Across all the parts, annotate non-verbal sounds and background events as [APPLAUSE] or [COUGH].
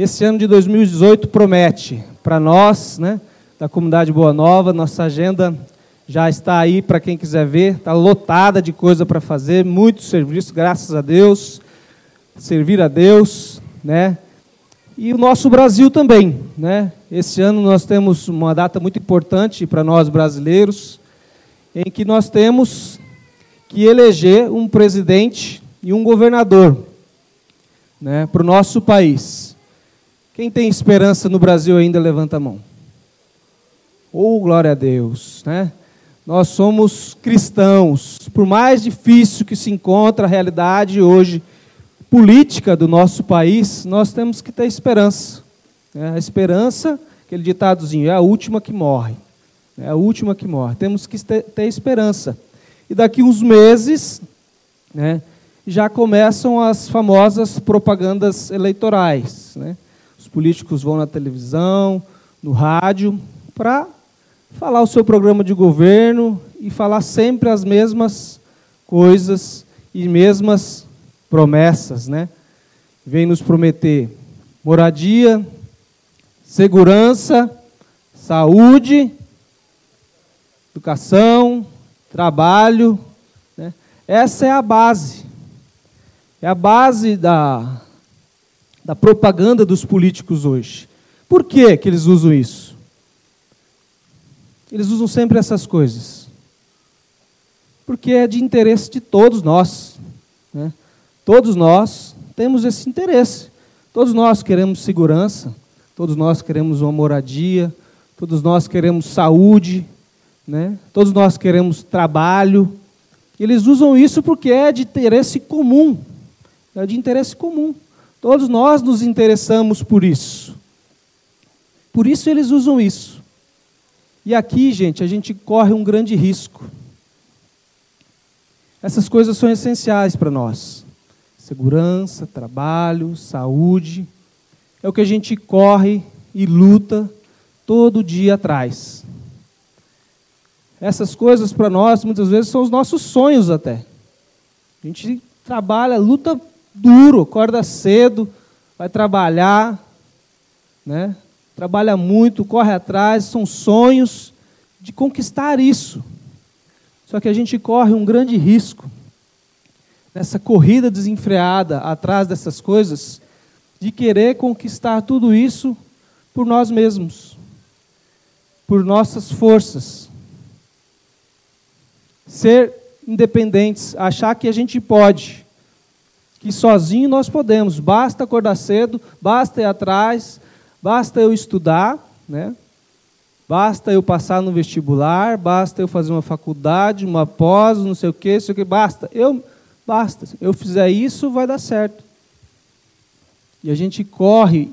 Esse ano de 2018 promete para nós, né, da comunidade Boa Nova, nossa agenda já está aí para quem quiser ver, está lotada de coisa para fazer, muito serviço, graças a Deus, servir a Deus, né? E o nosso Brasil também, né? Esse ano nós temos uma data muito importante para nós brasileiros, em que nós temos que eleger um presidente e um governador, né, para o nosso país. Quem tem esperança no Brasil ainda levanta a mão. Oh, glória a Deus, né? Nós somos cristãos. Por mais difícil que se encontra a realidade hoje política do nosso país, nós temos que ter esperança. É, a esperança, aquele ditadozinho, é a última que morre. É a última que morre. Temos que ter, ter esperança. E daqui uns meses, né, já começam as famosas propagandas eleitorais. Né? Os políticos vão na televisão, no rádio, para falar o seu programa de governo e falar sempre as mesmas coisas e mesmas promessas, né? Vem nos prometer moradia, segurança, saúde, educação, trabalho. Né? Essa é a base. É a base da, da propaganda dos políticos hoje. Por que, que eles usam isso? Eles usam sempre essas coisas. Porque é de interesse de todos nós. Né? Todos nós temos esse interesse. Todos nós queremos segurança, todos nós queremos uma moradia, todos nós queremos saúde, né? todos nós queremos trabalho. Eles usam isso porque é de interesse comum. É de interesse comum. Todos nós nos interessamos por isso. Por isso eles usam isso. E aqui, gente, a gente corre um grande risco. Essas coisas são essenciais para nós: segurança, trabalho, saúde. É o que a gente corre e luta todo dia atrás. Essas coisas para nós, muitas vezes, são os nossos sonhos até. A gente trabalha, luta duro, acorda cedo, vai trabalhar, né? trabalha muito, corre atrás, são sonhos de conquistar isso. Só que a gente corre um grande risco nessa corrida desenfreada atrás dessas coisas, de querer conquistar tudo isso por nós mesmos, por nossas forças. Ser independentes, achar que a gente pode, que sozinho nós podemos, basta acordar cedo, basta ir atrás, Basta eu estudar, né? Basta eu passar no vestibular, basta eu fazer uma faculdade, uma pós, não sei o não sei o quê, basta. Eu, basta. Eu fizer isso, vai dar certo. E a gente corre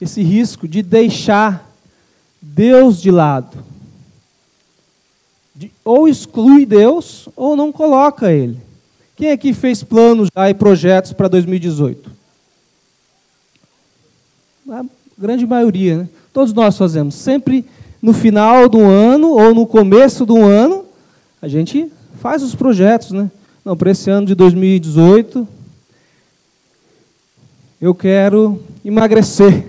esse risco de deixar Deus de lado. De, ou exclui Deus, ou não coloca Ele. Quem aqui fez planos já e projetos para 2018? grande maioria, né? todos nós fazemos. Sempre no final do ano ou no começo do ano, a gente faz os projetos, né? Não, para esse ano de 2018, eu quero emagrecer.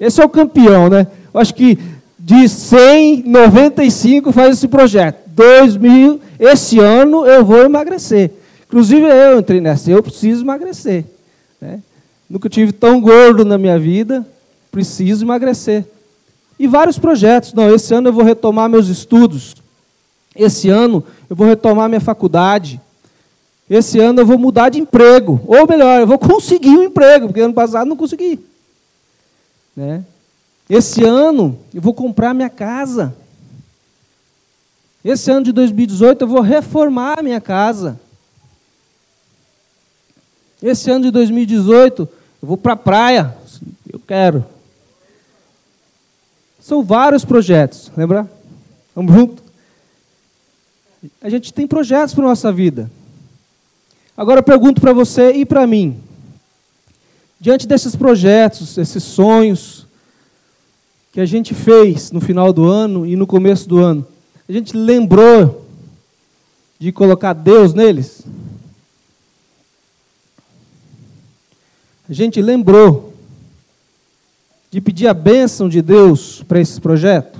Esse é o campeão, né? Eu acho que de 100, 95 faz esse projeto. 2000, esse ano eu vou emagrecer. Inclusive eu entrei nessa, eu preciso emagrecer. Né? Nunca tive tão gordo na minha vida preciso emagrecer. E vários projetos. Não, esse ano eu vou retomar meus estudos. Esse ano eu vou retomar minha faculdade. Esse ano eu vou mudar de emprego. Ou melhor, eu vou conseguir um emprego, porque ano passado não consegui. Né? Esse ano eu vou comprar minha casa. Esse ano de 2018 eu vou reformar minha casa. Esse ano de 2018 eu vou para a praia. Eu quero. São vários projetos, lembra? Vamos junto? A gente tem projetos para nossa vida. Agora eu pergunto para você e para mim. Diante desses projetos, esses sonhos que a gente fez no final do ano e no começo do ano, a gente lembrou de colocar Deus neles? A gente lembrou pedir a bênção de Deus para esse projeto?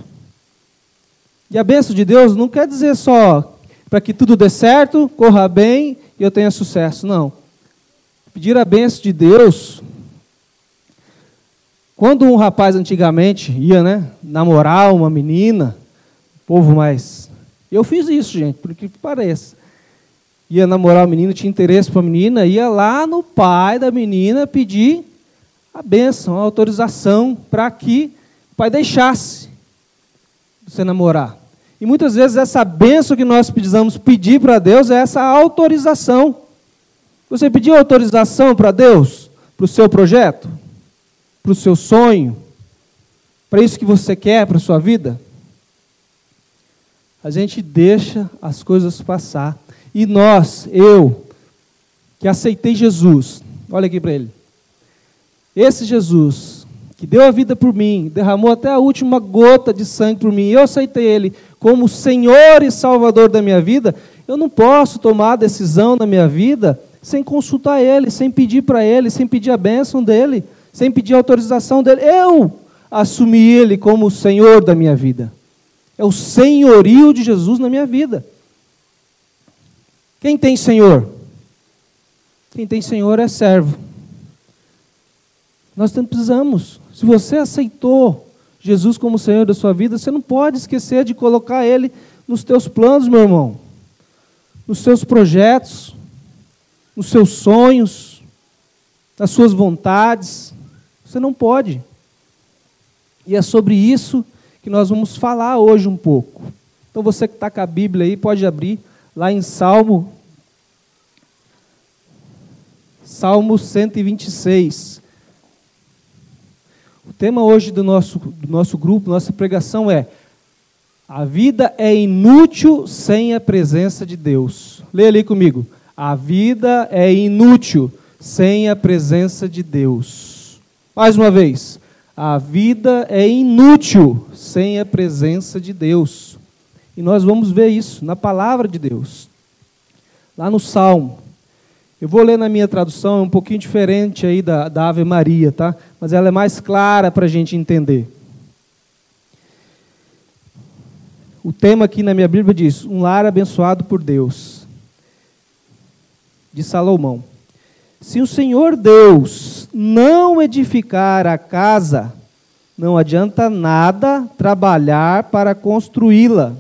E a bênção de Deus não quer dizer só para que tudo dê certo, corra bem e eu tenha sucesso. Não. Pedir a bênção de Deus. Quando um rapaz antigamente ia, né, namorar uma menina, povo mais. Eu fiz isso, gente, por que pareça. Ia namorar uma menina, tinha interesse para a menina, ia lá no pai da menina pedir a bênção, a autorização para que o pai deixasse você namorar. E muitas vezes essa bênção que nós precisamos pedir para Deus é essa autorização. Você pediu autorização para Deus, para o seu projeto, para o seu sonho, para isso que você quer para a sua vida? A gente deixa as coisas passar. E nós, eu, que aceitei Jesus, olha aqui para ele. Esse Jesus, que deu a vida por mim, derramou até a última gota de sangue por mim, eu aceitei Ele como Senhor e Salvador da minha vida, eu não posso tomar a decisão na minha vida sem consultar Ele, sem pedir para Ele, sem pedir a bênção dEle, sem pedir a autorização dEle. Eu assumi Ele como Senhor da minha vida. É o senhorio de Jesus na minha vida. Quem tem Senhor? Quem tem Senhor é servo. Nós precisamos. Se você aceitou Jesus como Senhor da sua vida, você não pode esquecer de colocar Ele nos teus planos, meu irmão, nos seus projetos, nos seus sonhos, nas suas vontades. Você não pode. E é sobre isso que nós vamos falar hoje um pouco. Então você que está com a Bíblia aí, pode abrir lá em Salmo. Salmo 126. O tema hoje do nosso, do nosso grupo, nossa pregação é A vida é inútil sem a presença de Deus. Leia ali comigo. A vida é inútil sem a presença de Deus. Mais uma vez. A vida é inútil sem a presença de Deus. E nós vamos ver isso na palavra de Deus. Lá no Salmo eu vou ler na minha tradução, é um pouquinho diferente aí da, da Ave Maria, tá? Mas ela é mais clara para a gente entender. O tema aqui na minha Bíblia diz: Um lar abençoado por Deus. De Salomão. Se o Senhor Deus não edificar a casa, não adianta nada trabalhar para construí-la.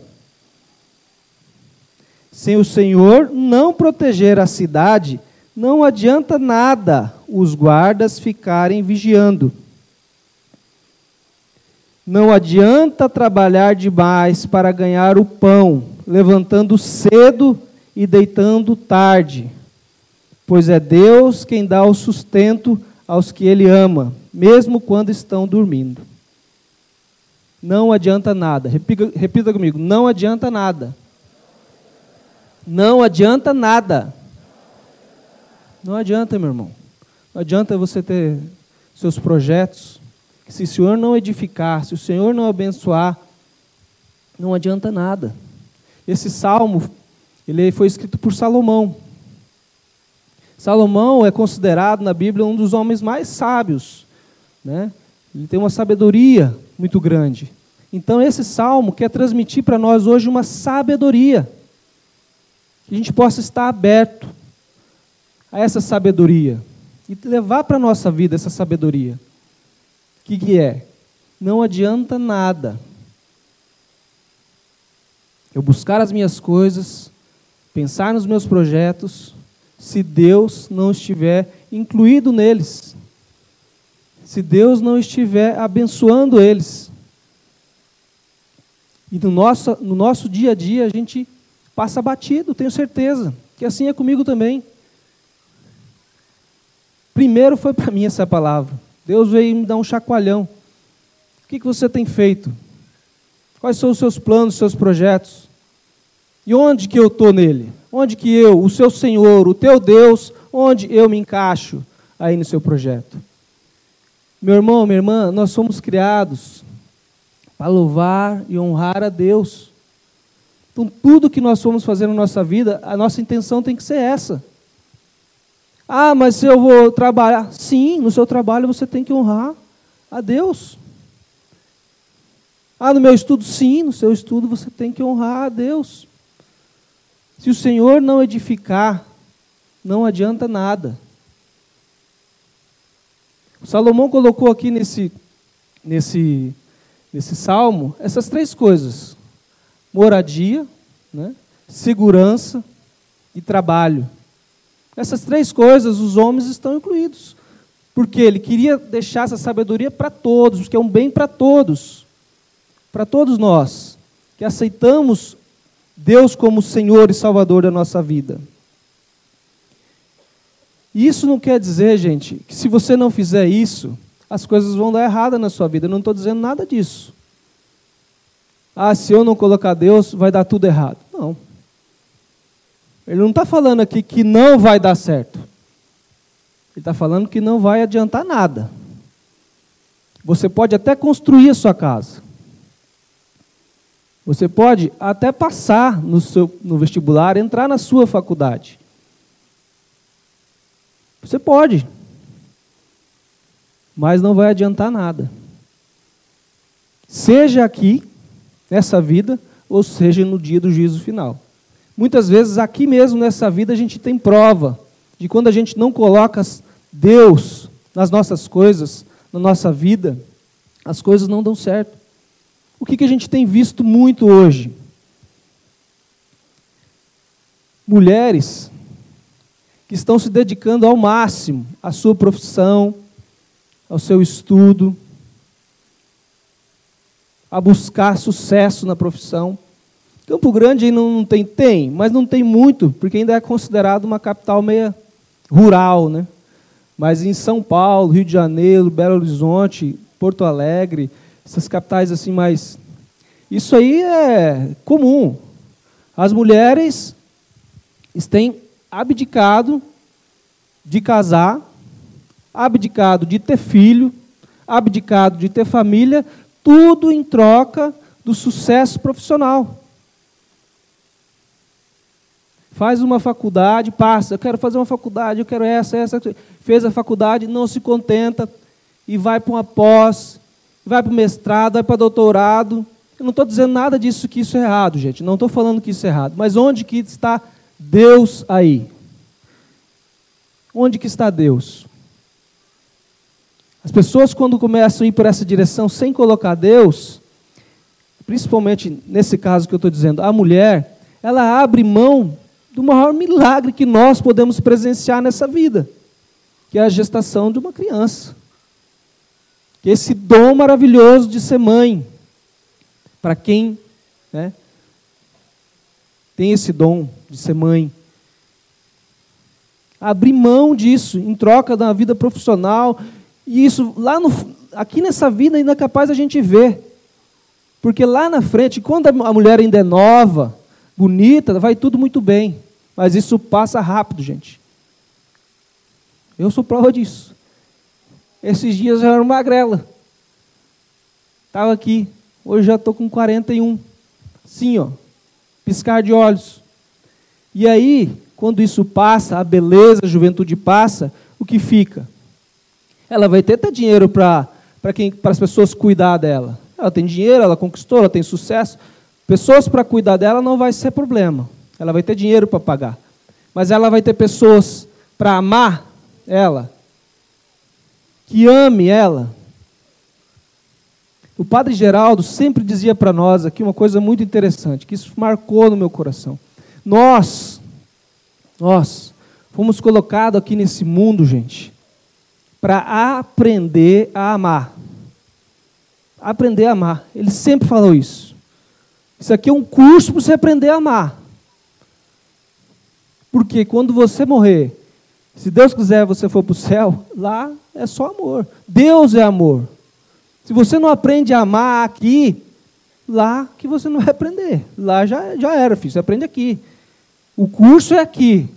Sem o Senhor não proteger a cidade, não adianta nada os guardas ficarem vigiando. Não adianta trabalhar demais para ganhar o pão, levantando cedo e deitando tarde, pois é Deus quem dá o sustento aos que Ele ama, mesmo quando estão dormindo. Não adianta nada. Repita, repita comigo: não adianta nada. Não adianta nada não adianta, meu irmão. Não adianta você ter seus projetos. Se o Senhor não edificar, se o Senhor não abençoar, não adianta nada. Esse salmo, ele foi escrito por Salomão. Salomão é considerado na Bíblia um dos homens mais sábios, né? Ele tem uma sabedoria muito grande. Então esse salmo quer transmitir para nós hoje uma sabedoria. Que a gente possa estar aberto a essa sabedoria e levar para a nossa vida essa sabedoria. O que, que é? Não adianta nada eu buscar as minhas coisas, pensar nos meus projetos, se Deus não estiver incluído neles, se Deus não estiver abençoando eles. E no nosso, no nosso dia a dia a gente passa batido, tenho certeza, que assim é comigo também. Primeiro foi para mim essa palavra. Deus veio me dar um chacoalhão. O que, que você tem feito? Quais são os seus planos, os seus projetos? E onde que eu estou nele? Onde que eu, o seu Senhor, o teu Deus, onde eu me encaixo aí no seu projeto? Meu irmão, minha irmã, nós somos criados para louvar e honrar a Deus. Então, tudo que nós formos fazer na nossa vida, a nossa intenção tem que ser essa. Ah, mas se eu vou trabalhar. Sim, no seu trabalho você tem que honrar a Deus. Ah, no meu estudo? Sim, no seu estudo você tem que honrar a Deus. Se o Senhor não edificar, não adianta nada. O Salomão colocou aqui nesse, nesse, nesse salmo essas três coisas: moradia, né, segurança e trabalho. Essas três coisas os homens estão incluídos. Porque ele queria deixar essa sabedoria para todos, porque é um bem para todos. Para todos nós que aceitamos Deus como Senhor e Salvador da nossa vida. E isso não quer dizer, gente, que se você não fizer isso, as coisas vão dar errada na sua vida. Eu não estou dizendo nada disso. Ah, se eu não colocar Deus, vai dar tudo errado. Não. Ele não está falando aqui que não vai dar certo. Ele está falando que não vai adiantar nada. Você pode até construir a sua casa. Você pode até passar no, seu, no vestibular, entrar na sua faculdade. Você pode. Mas não vai adiantar nada. Seja aqui, nessa vida, ou seja no dia do juízo final. Muitas vezes aqui mesmo nessa vida a gente tem prova de quando a gente não coloca Deus nas nossas coisas, na nossa vida, as coisas não dão certo. O que, que a gente tem visto muito hoje? Mulheres que estão se dedicando ao máximo à sua profissão, ao seu estudo, a buscar sucesso na profissão, Campo Grande não, não tem, tem, mas não tem muito, porque ainda é considerado uma capital meia rural, né? Mas em São Paulo, Rio de Janeiro, Belo Horizonte, Porto Alegre, essas capitais assim mais isso aí é comum. As mulheres têm abdicado de casar, abdicado de ter filho, abdicado de ter família, tudo em troca do sucesso profissional. Faz uma faculdade, passa, eu quero fazer uma faculdade, eu quero essa, essa. Fez a faculdade, não se contenta e vai para uma pós, vai para o mestrado, vai para doutorado. Eu não estou dizendo nada disso que isso é errado, gente. Não estou falando que isso é errado. Mas onde que está Deus aí? Onde que está Deus? As pessoas quando começam a ir por essa direção sem colocar Deus, principalmente nesse caso que eu estou dizendo, a mulher, ela abre mão do maior milagre que nós podemos presenciar nessa vida, que é a gestação de uma criança. Que esse dom maravilhoso de ser mãe, para quem né, tem esse dom de ser mãe. Abrir mão disso em troca da vida profissional, e isso lá no, aqui nessa vida ainda é capaz a gente ver. Porque lá na frente, quando a mulher ainda é nova, bonita, vai tudo muito bem. Mas isso passa rápido, gente. Eu sou prova disso. Esses dias eu era uma magrela. Estava aqui. Hoje já estou com 41. Sim, ó. Piscar de olhos. E aí, quando isso passa, a beleza, a juventude passa, o que fica? Ela vai ter, ter dinheiro para as pessoas cuidar dela. Ela tem dinheiro, ela conquistou, ela tem sucesso. Pessoas para cuidar dela não vai ser problema. Ela vai ter dinheiro para pagar. Mas ela vai ter pessoas para amar ela, que ame ela. O Padre Geraldo sempre dizia para nós aqui uma coisa muito interessante, que isso marcou no meu coração. Nós, nós, fomos colocados aqui nesse mundo, gente, para aprender a amar. Aprender a amar. Ele sempre falou isso. Isso aqui é um curso para você aprender a amar. Porque quando você morrer, se Deus quiser você for para o céu, [LAUGHS] lá é só amor. Deus é amor. Se você não aprende a amar aqui, lá que você não vai aprender. Lá já, já era, filho. Você aprende aqui. O curso é aqui.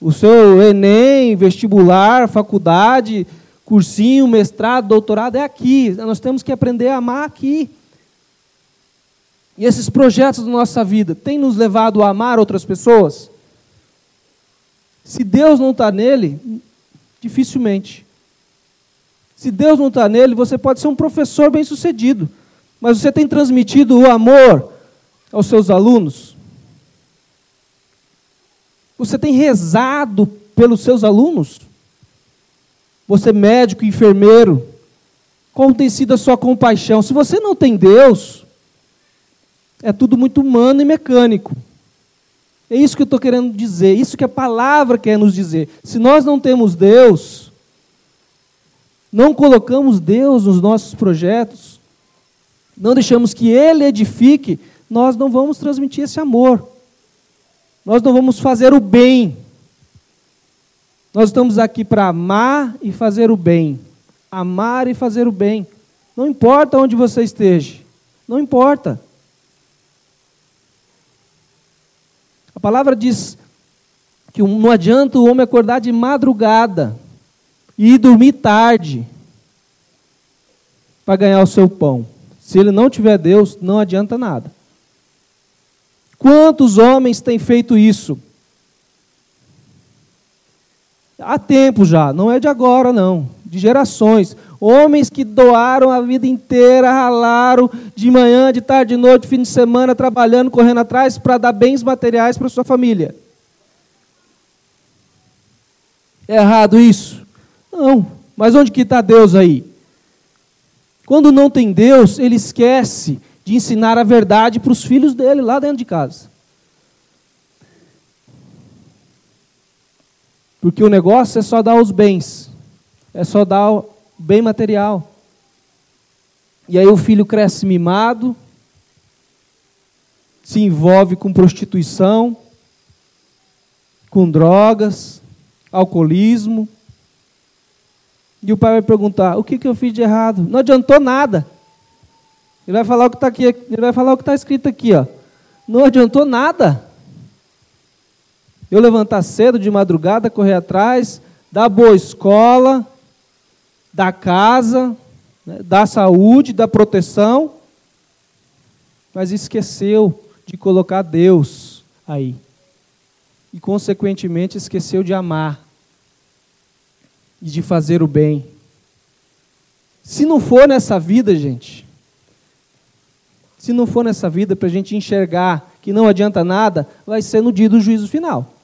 O seu Enem, vestibular, faculdade, cursinho, mestrado, doutorado é aqui. Nós temos que aprender a amar aqui. E esses projetos da nossa vida têm nos levado a amar outras pessoas? Se Deus não está nele, dificilmente. Se Deus não está nele, você pode ser um professor bem sucedido. Mas você tem transmitido o amor aos seus alunos? Você tem rezado pelos seus alunos? Você, médico, enfermeiro, como tem sido a sua compaixão? Se você não tem Deus, é tudo muito humano e mecânico. É isso que eu estou querendo dizer, isso que a palavra quer nos dizer. Se nós não temos Deus, não colocamos Deus nos nossos projetos, não deixamos que Ele edifique, nós não vamos transmitir esse amor. Nós não vamos fazer o bem. Nós estamos aqui para amar e fazer o bem. Amar e fazer o bem. Não importa onde você esteja. Não importa. A palavra diz que não adianta o homem acordar de madrugada e ir dormir tarde para ganhar o seu pão. Se ele não tiver Deus, não adianta nada. Quantos homens têm feito isso? Há tempo já, não é de agora não, de gerações. Homens que doaram a vida inteira, ralaram de manhã, de tarde, de noite, fim de semana, trabalhando, correndo atrás para dar bens materiais para sua família. É errado isso? Não. Mas onde que está Deus aí? Quando não tem Deus, ele esquece de ensinar a verdade para os filhos dele lá dentro de casa. Porque o negócio é só dar os bens, é só dar bem material. E aí o filho cresce mimado, se envolve com prostituição, com drogas, alcoolismo. E o pai vai perguntar: o que, que eu fiz de errado? Não adiantou nada. Ele vai falar o que está aqui, ele vai falar o que está escrito aqui, ó. Não adiantou nada. Eu levantar cedo de madrugada, correr atrás, dar boa escola, da casa, né, da saúde, da proteção, mas esqueceu de colocar Deus aí. E, consequentemente, esqueceu de amar e de fazer o bem. Se não for nessa vida, gente, se não for nessa vida para a gente enxergar que não adianta nada, vai ser no dia do juízo final.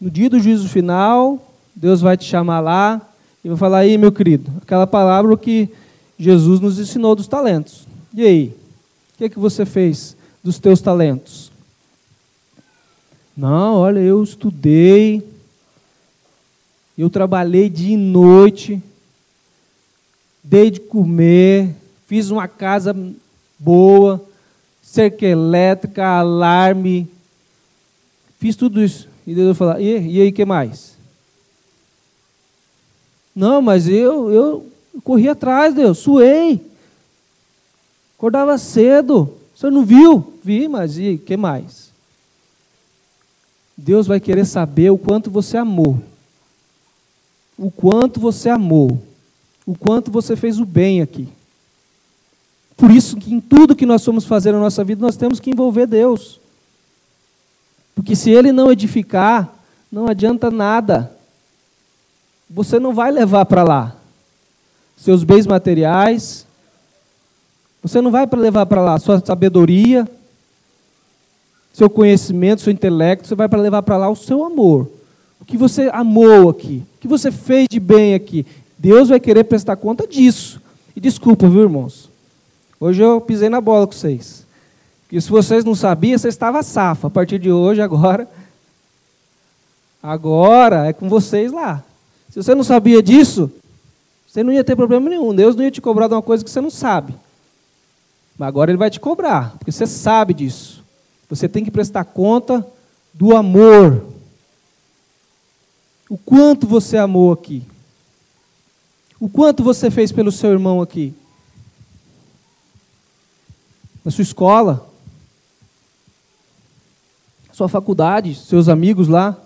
No dia do juízo final, Deus vai te chamar lá e vai falar: aí, meu querido, aquela palavra que Jesus nos ensinou dos talentos. E aí? O que, é que você fez dos teus talentos? Não, olha, eu estudei, eu trabalhei dia e noite, dei de comer, fiz uma casa boa, cerca elétrica, alarme, fiz tudo isso. E Deus vai falar: e, e aí, o que mais? Não, mas eu, eu corri atrás, Deus, suei. Acordava cedo. Senhor não viu? Vi, mas e que mais? Deus vai querer saber o quanto você amou. O quanto você amou. O quanto você fez o bem aqui. Por isso que em tudo que nós vamos fazer na nossa vida, nós temos que envolver Deus. Porque se Ele não edificar, não adianta nada você não vai levar para lá seus bens materiais, você não vai levar para lá sua sabedoria, seu conhecimento, seu intelecto, você vai para levar para lá o seu amor. O que você amou aqui, o que você fez de bem aqui. Deus vai querer prestar conta disso. E desculpa, viu, irmãos? Hoje eu pisei na bola com vocês. Porque se vocês não sabiam, você estava safa. A partir de hoje, agora, agora é com vocês lá. Se você não sabia disso, você não ia ter problema nenhum. Deus não ia te cobrar de uma coisa que você não sabe. Mas agora Ele vai te cobrar, porque você sabe disso. Você tem que prestar conta do amor. O quanto você amou aqui. O quanto você fez pelo seu irmão aqui. Na sua escola. Sua faculdade, seus amigos lá.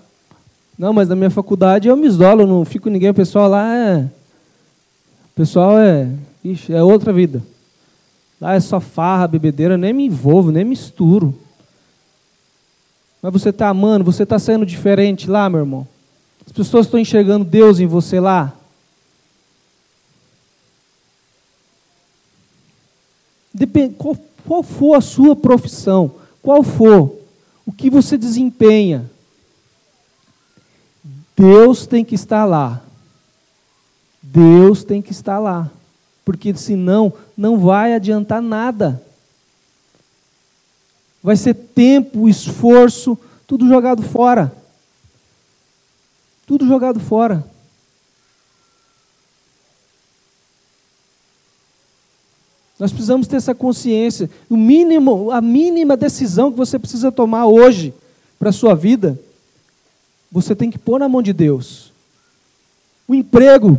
Não, mas na minha faculdade eu me isolo, não fico ninguém. O pessoal lá é. O pessoal é. Ixi, é outra vida. Lá é só farra, bebedeira, nem me envolvo, nem misturo. Mas você está amando, você está sendo diferente lá, meu irmão. As pessoas estão enxergando Deus em você lá. qual, qual for a sua profissão, qual for o que você desempenha, Deus tem que estar lá. Deus tem que estar lá. Porque senão não vai adiantar nada. Vai ser tempo, esforço, tudo jogado fora. Tudo jogado fora. Nós precisamos ter essa consciência. O mínimo, a mínima decisão que você precisa tomar hoje para a sua vida, você tem que pôr na mão de Deus. O emprego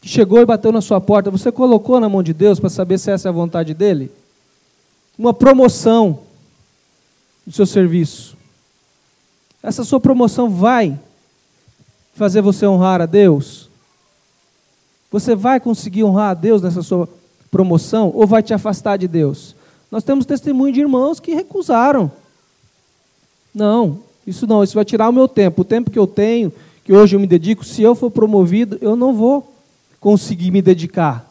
que chegou e bateu na sua porta, você colocou na mão de Deus para saber se essa é a vontade dele? Uma promoção no seu serviço. Essa sua promoção vai fazer você honrar a Deus? Você vai conseguir honrar a Deus nessa sua promoção ou vai te afastar de Deus? Nós temos testemunho de irmãos que recusaram. Não, isso não, isso vai tirar o meu tempo. O tempo que eu tenho, que hoje eu me dedico, se eu for promovido, eu não vou conseguir me dedicar.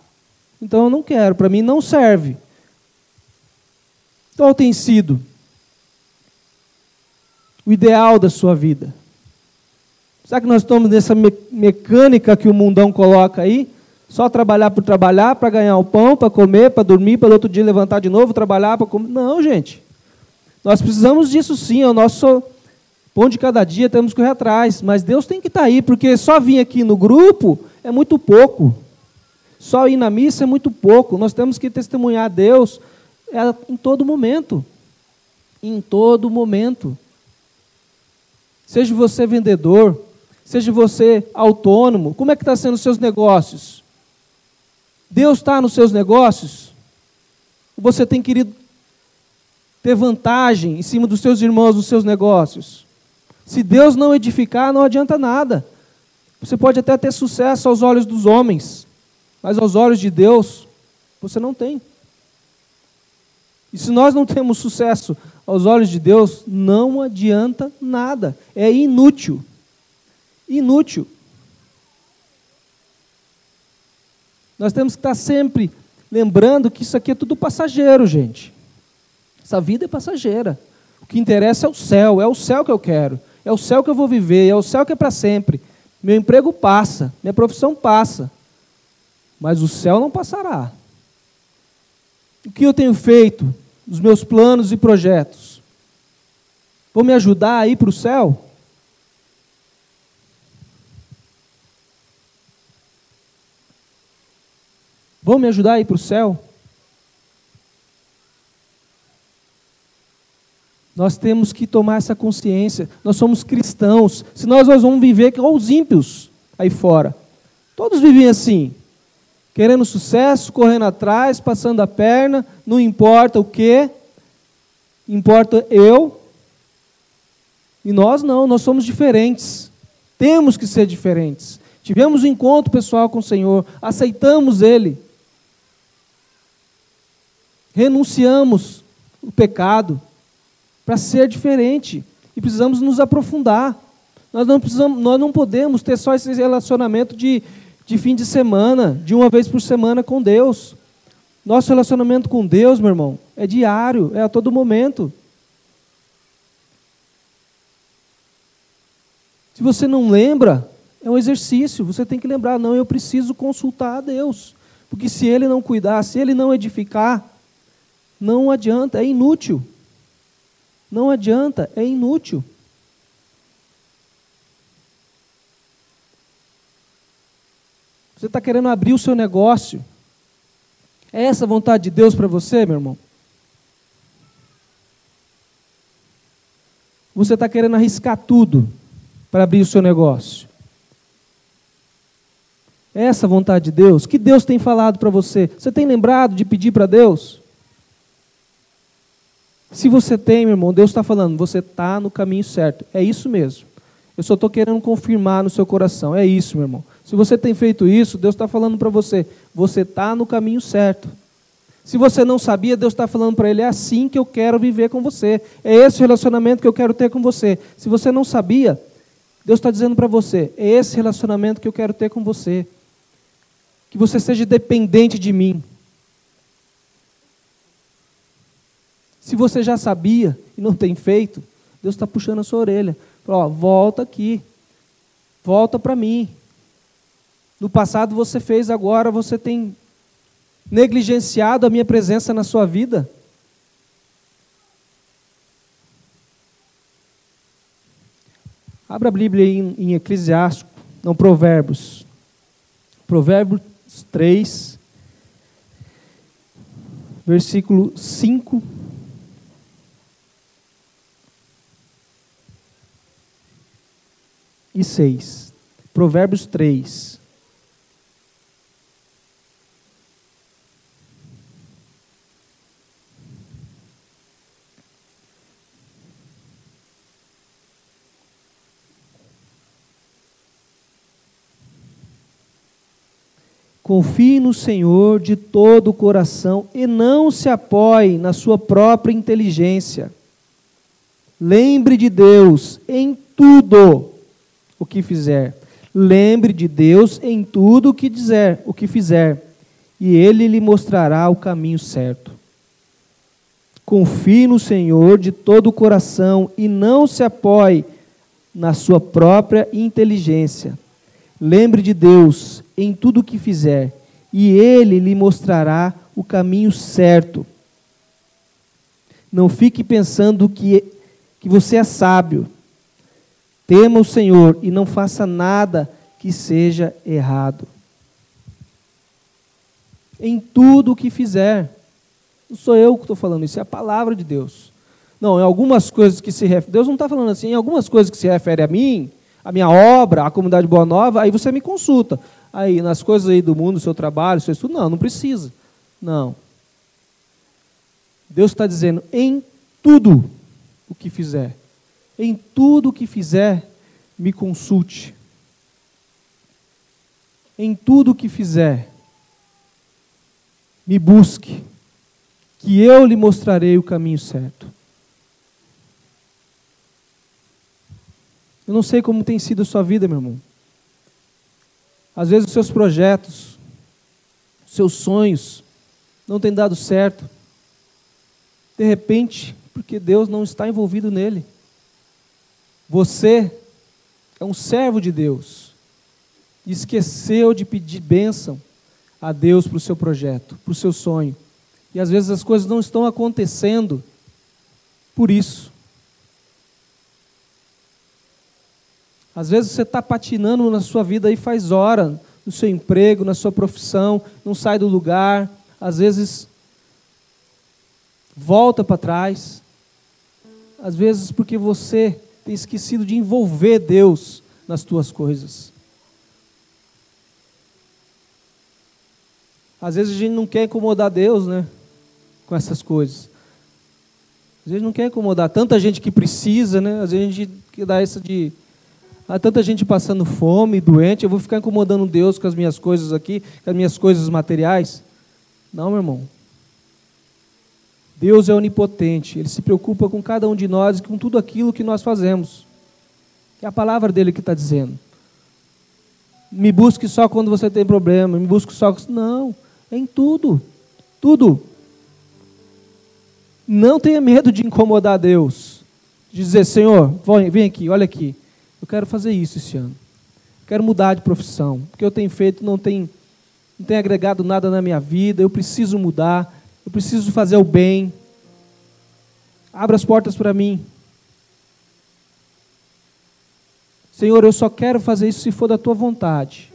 Então eu não quero, para mim não serve. Qual tem sido o ideal da sua vida? Será que nós estamos nessa me mecânica que o mundão coloca aí? Só trabalhar por trabalhar, para ganhar o pão, para comer, para dormir, para outro dia levantar de novo, trabalhar para comer. Não, gente. Nós precisamos disso sim, é o nosso pão de cada dia, temos que correr atrás. Mas Deus tem que estar tá aí, porque só vir aqui no grupo é muito pouco. Só ir na missa é muito pouco. Nós temos que testemunhar a Deus é, em todo momento. Em todo momento. Seja você vendedor, seja você autônomo, como é que está sendo os seus negócios? Deus está nos seus negócios? Você tem querido ter vantagem em cima dos seus irmãos nos seus negócios? Se Deus não edificar, não adianta nada. Você pode até ter sucesso aos olhos dos homens, mas aos olhos de Deus, você não tem. E se nós não temos sucesso aos olhos de Deus, não adianta nada. É inútil. Inútil. Nós temos que estar sempre lembrando que isso aqui é tudo passageiro, gente. Essa vida é passageira. O que interessa é o céu, é o céu que eu quero, é o céu que eu vou viver, é o céu que é para sempre. Meu emprego passa, minha profissão passa, mas o céu não passará. O que eu tenho feito, os meus planos e projetos, vão me ajudar a ir para o céu? Vão me ajudar a ir para o céu? Nós temos que tomar essa consciência. Nós somos cristãos. Se nós, vamos viver como os ímpios aí fora. Todos vivem assim. Querendo sucesso, correndo atrás, passando a perna, não importa o que, importa eu. E nós não, nós somos diferentes. Temos que ser diferentes. Tivemos um encontro pessoal com o Senhor, aceitamos Ele renunciamos o pecado para ser diferente e precisamos nos aprofundar. Nós não, precisamos, nós não podemos ter só esse relacionamento de, de fim de semana, de uma vez por semana com Deus. Nosso relacionamento com Deus, meu irmão, é diário, é a todo momento. Se você não lembra, é um exercício, você tem que lembrar, não, eu preciso consultar a Deus. Porque se Ele não cuidar, se Ele não edificar, não adianta, é inútil. Não adianta, é inútil. Você está querendo abrir o seu negócio. É essa a vontade de Deus para você, meu irmão? Você está querendo arriscar tudo para abrir o seu negócio. É essa a vontade de Deus? Que Deus tem falado para você? Você tem lembrado de pedir para Deus? Se você tem, meu irmão, Deus está falando, você está no caminho certo. É isso mesmo. Eu só estou querendo confirmar no seu coração. É isso, meu irmão. Se você tem feito isso, Deus está falando para você, você está no caminho certo. Se você não sabia, Deus está falando para ele, é assim que eu quero viver com você. É esse relacionamento que eu quero ter com você. Se você não sabia, Deus está dizendo para você, é esse relacionamento que eu quero ter com você. que você seja dependente de mim. Se você já sabia e não tem feito, Deus está puxando a sua orelha. Fala, ó, volta aqui, volta para mim. No passado você fez, agora você tem negligenciado a minha presença na sua vida. Abra a Bíblia em, em Eclesiástico, não Provérbios. Provérbios 3, versículo 5. E 6. Provérbios 3. Confie no Senhor de todo o coração e não se apoie na sua própria inteligência. Lembre de Deus em tudo o que fizer. Lembre de Deus em tudo o que dizer, o que fizer, e ele lhe mostrará o caminho certo. Confie no Senhor de todo o coração e não se apoie na sua própria inteligência. Lembre de Deus em tudo o que fizer, e ele lhe mostrará o caminho certo. Não fique pensando que, que você é sábio. Tema o Senhor e não faça nada que seja errado. Em tudo o que fizer. Não sou eu que estou falando isso, é a palavra de Deus. Não, em algumas coisas que se refere. Deus não está falando assim, em algumas coisas que se refere a mim, a minha obra, a comunidade Boa Nova, aí você me consulta. Aí, nas coisas aí do mundo, seu trabalho, seu estudo, não, não precisa. Não. Deus está dizendo, em tudo o que fizer, em tudo o que fizer, me consulte. Em tudo o que fizer, me busque, que eu lhe mostrarei o caminho certo. Eu não sei como tem sido a sua vida, meu irmão. Às vezes os seus projetos, os seus sonhos não têm dado certo. De repente, porque Deus não está envolvido nele. Você é um servo de Deus. E esqueceu de pedir bênção a Deus para o seu projeto, para o seu sonho. E às vezes as coisas não estão acontecendo por isso. Às vezes você está patinando na sua vida aí faz hora, no seu emprego, na sua profissão, não sai do lugar, às vezes volta para trás. Às vezes porque você tem esquecido de envolver Deus nas tuas coisas. Às vezes a gente não quer incomodar Deus, né? Com essas coisas. Às vezes não quer incomodar tanta gente que precisa, né? Às vezes a gente dar essa de Há tanta gente passando fome, doente, eu vou ficar incomodando Deus com as minhas coisas aqui, com as minhas coisas materiais? Não, meu irmão. Deus é onipotente, Ele se preocupa com cada um de nós e com tudo aquilo que nós fazemos. É a palavra dele que está dizendo. Me busque só quando você tem problema, me busque só. Não, é em tudo. Tudo. Não tenha medo de incomodar Deus. De dizer, Senhor, vem aqui, olha aqui. Eu quero fazer isso esse ano. quero mudar de profissão. Porque eu tenho feito, não tem, não tem agregado nada na minha vida. Eu preciso mudar. Eu preciso fazer o bem. Abra as portas para mim. Senhor, eu só quero fazer isso se for da tua vontade.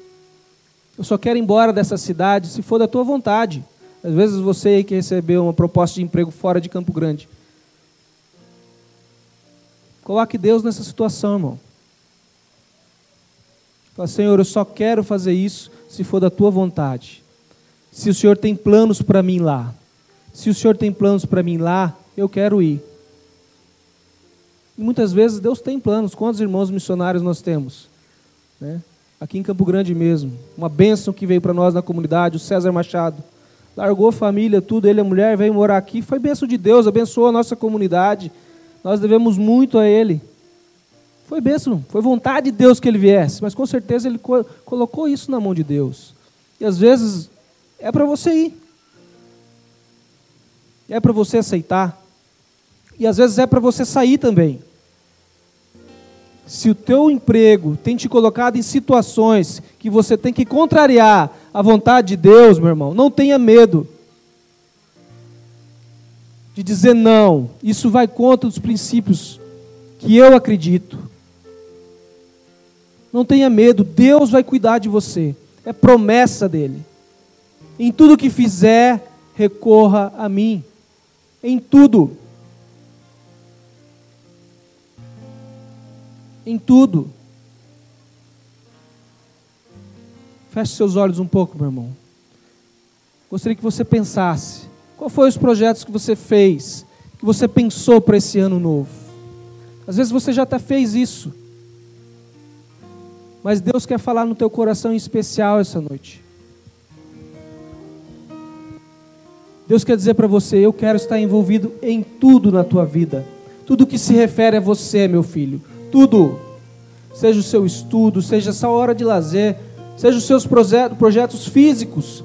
Eu só quero ir embora dessa cidade se for da tua vontade. Às vezes você que recebeu uma proposta de emprego fora de Campo Grande. Coloque Deus nessa situação, irmão. Fala, Senhor, eu só quero fazer isso se for da tua vontade. Se o Senhor tem planos para mim lá. Se o Senhor tem planos para mim lá, eu quero ir. E muitas vezes Deus tem planos. Quantos irmãos missionários nós temos? Né? Aqui em Campo Grande mesmo. Uma bênção que veio para nós na comunidade, o César Machado. Largou a família, tudo, ele a mulher, veio morar aqui. Foi bênção de Deus, abençoou a nossa comunidade. Nós devemos muito a ele. Foi bênção, foi vontade de Deus que ele viesse, mas com certeza ele co colocou isso na mão de Deus. E às vezes é para você ir. É para você aceitar. E às vezes é para você sair também. Se o teu emprego tem te colocado em situações que você tem que contrariar a vontade de Deus, meu irmão, não tenha medo de dizer não. Isso vai contra os princípios que eu acredito. Não tenha medo, Deus vai cuidar de você. É promessa dele. Em tudo que fizer, recorra a mim. Em tudo. Em tudo. Feche seus olhos um pouco, meu irmão. Gostaria que você pensasse. Qual foram os projetos que você fez, que você pensou para esse ano novo? Às vezes você já até fez isso. Mas Deus quer falar no teu coração em especial essa noite. Deus quer dizer para você: eu quero estar envolvido em tudo na tua vida. Tudo que se refere a você, meu filho. Tudo. Seja o seu estudo, seja essa hora de lazer, seja os seus projetos físicos,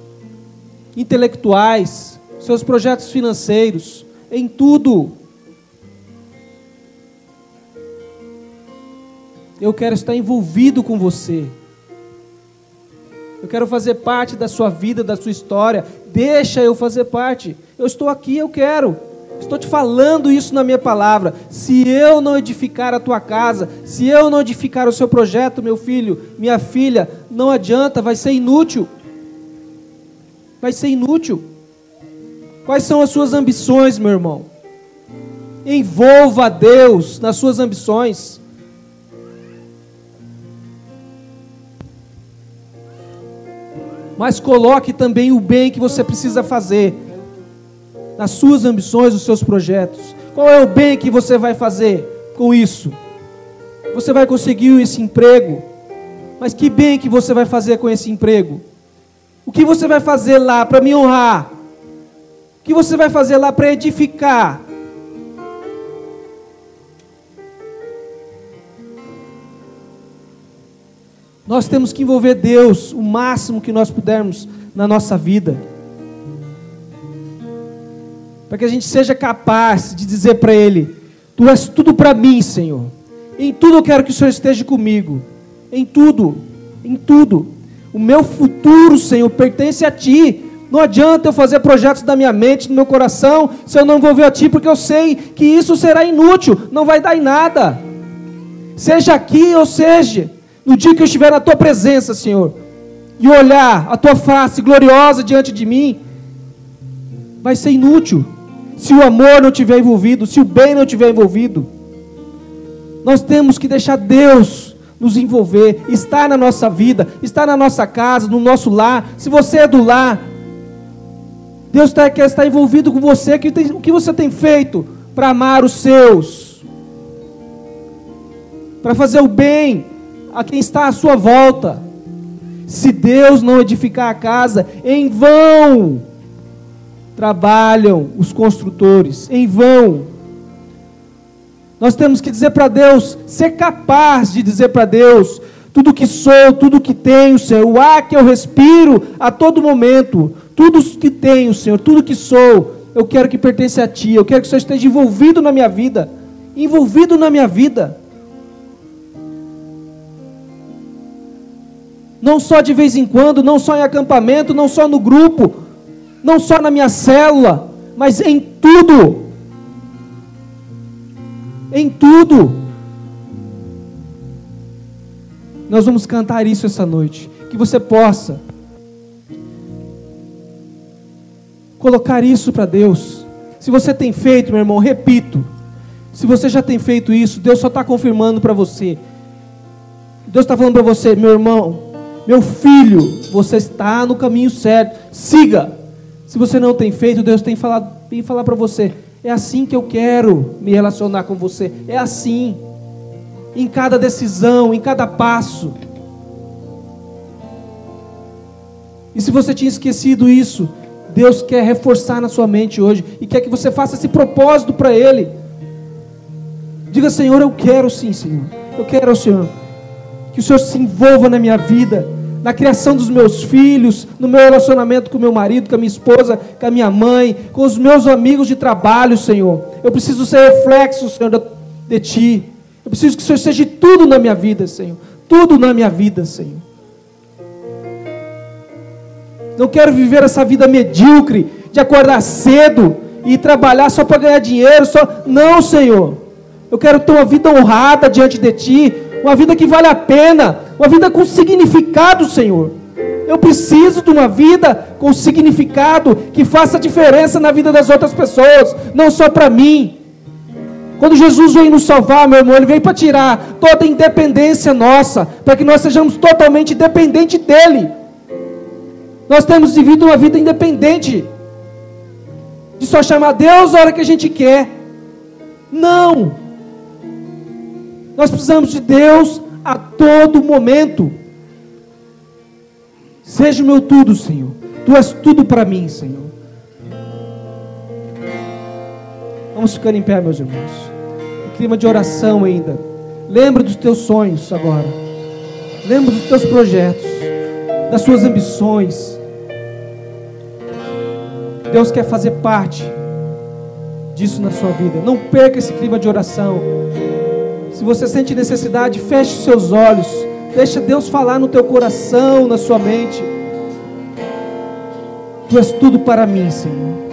intelectuais, seus projetos financeiros, em tudo. Eu quero estar envolvido com você. Eu quero fazer parte da sua vida, da sua história. Deixa eu fazer parte. Eu estou aqui, eu quero. Estou te falando isso na minha palavra. Se eu não edificar a tua casa, se eu não edificar o seu projeto, meu filho, minha filha, não adianta, vai ser inútil. Vai ser inútil. Quais são as suas ambições, meu irmão? Envolva Deus nas suas ambições. Mas coloque também o bem que você precisa fazer nas suas ambições, nos seus projetos. Qual é o bem que você vai fazer com isso? Você vai conseguir esse emprego, mas que bem que você vai fazer com esse emprego? O que você vai fazer lá para me honrar? O que você vai fazer lá para edificar? Nós temos que envolver Deus o máximo que nós pudermos na nossa vida. Para que a gente seja capaz de dizer para Ele: Tu és tudo para mim, Senhor. Em tudo eu quero que o Senhor esteja comigo. Em tudo, em tudo. O meu futuro, Senhor, pertence a Ti. Não adianta eu fazer projetos da minha mente, do meu coração, se eu não envolver a Ti, porque eu sei que isso será inútil, não vai dar em nada. Seja aqui ou seja no dia que eu estiver na tua presença, Senhor, e olhar a tua face gloriosa diante de mim, vai ser inútil se o amor não estiver envolvido, se o bem não estiver envolvido. Nós temos que deixar Deus nos envolver, estar na nossa vida, estar na nossa casa, no nosso lar. Se você é do lar, Deus tá, quer estar envolvido com você. O que você tem feito para amar os seus? Para fazer o bem a quem está à sua volta. Se Deus não edificar a casa, em vão trabalham os construtores, em vão. Nós temos que dizer para Deus, ser capaz de dizer para Deus, tudo que sou, tudo que tenho, Senhor, o ar que eu respiro a todo momento, tudo que tenho, Senhor, tudo que sou, eu quero que pertence a Ti, eu quero que o Senhor esteja envolvido na minha vida, envolvido na minha vida. Não só de vez em quando, não só em acampamento, não só no grupo, não só na minha célula, mas em tudo. Em tudo. Nós vamos cantar isso essa noite. Que você possa colocar isso para Deus. Se você tem feito, meu irmão, repito. Se você já tem feito isso, Deus só está confirmando para você. Deus está falando para você, meu irmão, meu filho, você está no caminho certo. Siga. Se você não tem feito, Deus tem falado, tem falar para você. É assim que eu quero me relacionar com você. É assim. Em cada decisão, em cada passo. E se você tinha esquecido isso, Deus quer reforçar na sua mente hoje e quer que você faça esse propósito para Ele. Diga, Senhor, eu quero sim, Senhor. Eu quero, Senhor, que o Senhor se envolva na minha vida na criação dos meus filhos, no meu relacionamento com meu marido, com a minha esposa, com a minha mãe, com os meus amigos de trabalho, Senhor. Eu preciso ser reflexo, Senhor, de Ti. Eu preciso que o Senhor seja tudo na minha vida, Senhor. Tudo na minha vida, Senhor. Não quero viver essa vida medíocre de acordar cedo e trabalhar só para ganhar dinheiro, só não, Senhor. Eu quero ter uma vida honrada diante de ti, uma vida que vale a pena, uma vida com significado, Senhor. Eu preciso de uma vida com significado que faça diferença na vida das outras pessoas, não só para mim. Quando Jesus veio nos salvar, meu irmão, ele veio para tirar toda a independência nossa, para que nós sejamos totalmente dependentes dele. Nós temos vivido uma vida independente, de só chamar Deus a hora que a gente quer. Não! Nós precisamos de Deus a todo momento. Seja o meu tudo, Senhor. Tu és tudo para mim, Senhor. Vamos ficar em pé, meus irmãos. Em clima de oração ainda. Lembra dos teus sonhos agora. Lembra dos teus projetos, das suas ambições. Deus quer fazer parte disso na sua vida. Não perca esse clima de oração. Se você sente necessidade, feche seus olhos. Deixa Deus falar no teu coração, na sua mente. Tu és tudo para mim, Senhor.